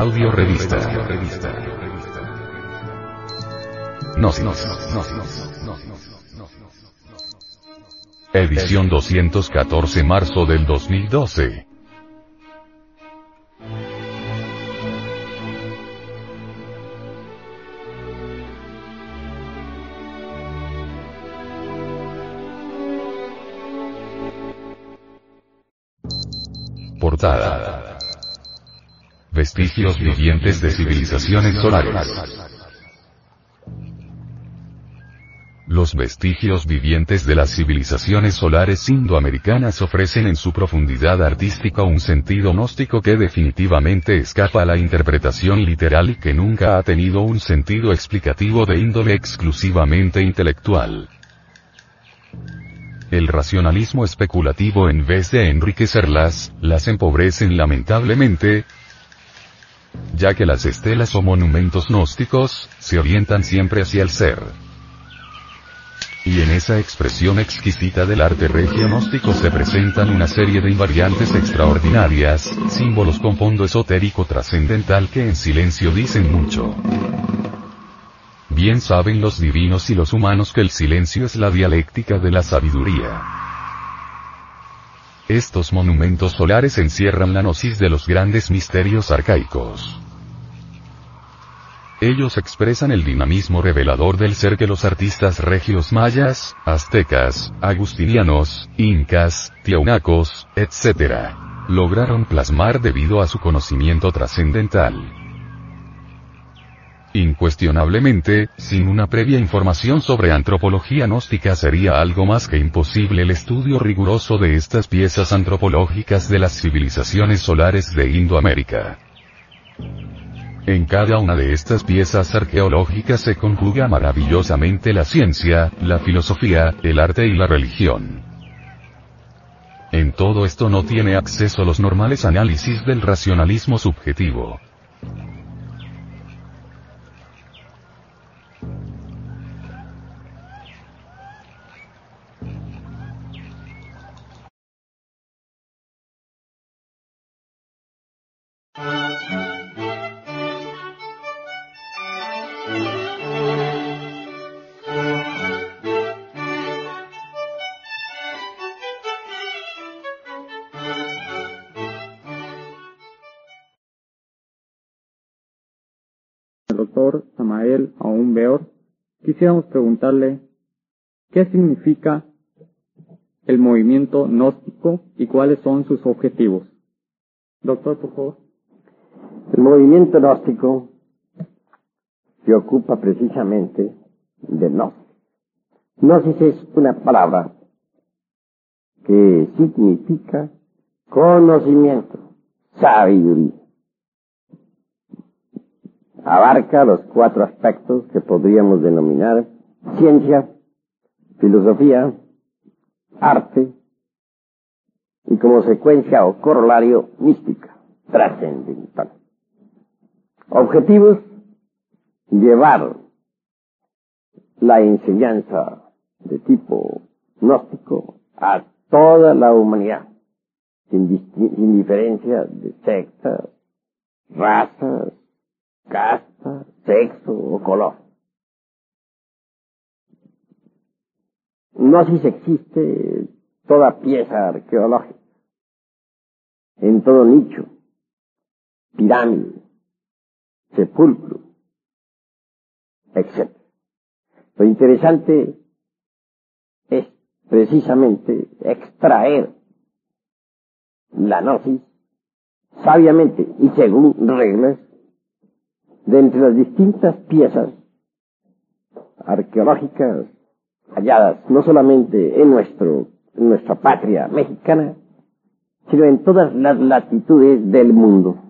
Audio revista. Gnosis. Edición 214 marzo del 2012. Portada. Vestigios vivientes de civilizaciones solares. Los vestigios vivientes de las civilizaciones solares indoamericanas ofrecen en su profundidad artística un sentido gnóstico que definitivamente escapa a la interpretación literal y que nunca ha tenido un sentido explicativo de índole exclusivamente intelectual. El racionalismo especulativo en vez de enriquecerlas, las empobrecen lamentablemente, ya que las estelas o monumentos gnósticos, se orientan siempre hacia el ser. Y en esa expresión exquisita del arte regio gnóstico se presentan una serie de invariantes extraordinarias, símbolos con fondo esotérico trascendental que en silencio dicen mucho. Bien saben los divinos y los humanos que el silencio es la dialéctica de la sabiduría. Estos monumentos solares encierran la gnosis de los grandes misterios arcaicos. Ellos expresan el dinamismo revelador del ser que los artistas regios mayas, aztecas, agustinianos, incas, tiaunacos, etc. lograron plasmar debido a su conocimiento trascendental. Incuestionablemente, sin una previa información sobre antropología gnóstica sería algo más que imposible el estudio riguroso de estas piezas antropológicas de las civilizaciones solares de Indoamérica. En cada una de estas piezas arqueológicas se conjuga maravillosamente la ciencia, la filosofía, el arte y la religión. En todo esto no tiene acceso los normales análisis del racionalismo subjetivo. Doctor Samael Aún Beor, quisiéramos preguntarle qué significa el movimiento gnóstico y cuáles son sus objetivos. Doctor, por favor. El movimiento gnóstico se ocupa precisamente de gnosis. Gnosis es una palabra que significa conocimiento, sabiduría abarca los cuatro aspectos que podríamos denominar ciencia, filosofía, arte y como secuencia o corolario mística, trascendental. Objetivos, llevar la enseñanza de tipo gnóstico a toda la humanidad, sin, diferencia de sectas, razas, casta, sexo o color. No se existe toda pieza arqueológica, en todo nicho, pirámide, sepulcro, etc. Lo interesante es precisamente extraer la gnosis sabiamente y según reglas de entre las distintas piezas arqueológicas halladas no solamente en nuestro en nuestra patria mexicana, sino en todas las latitudes del mundo.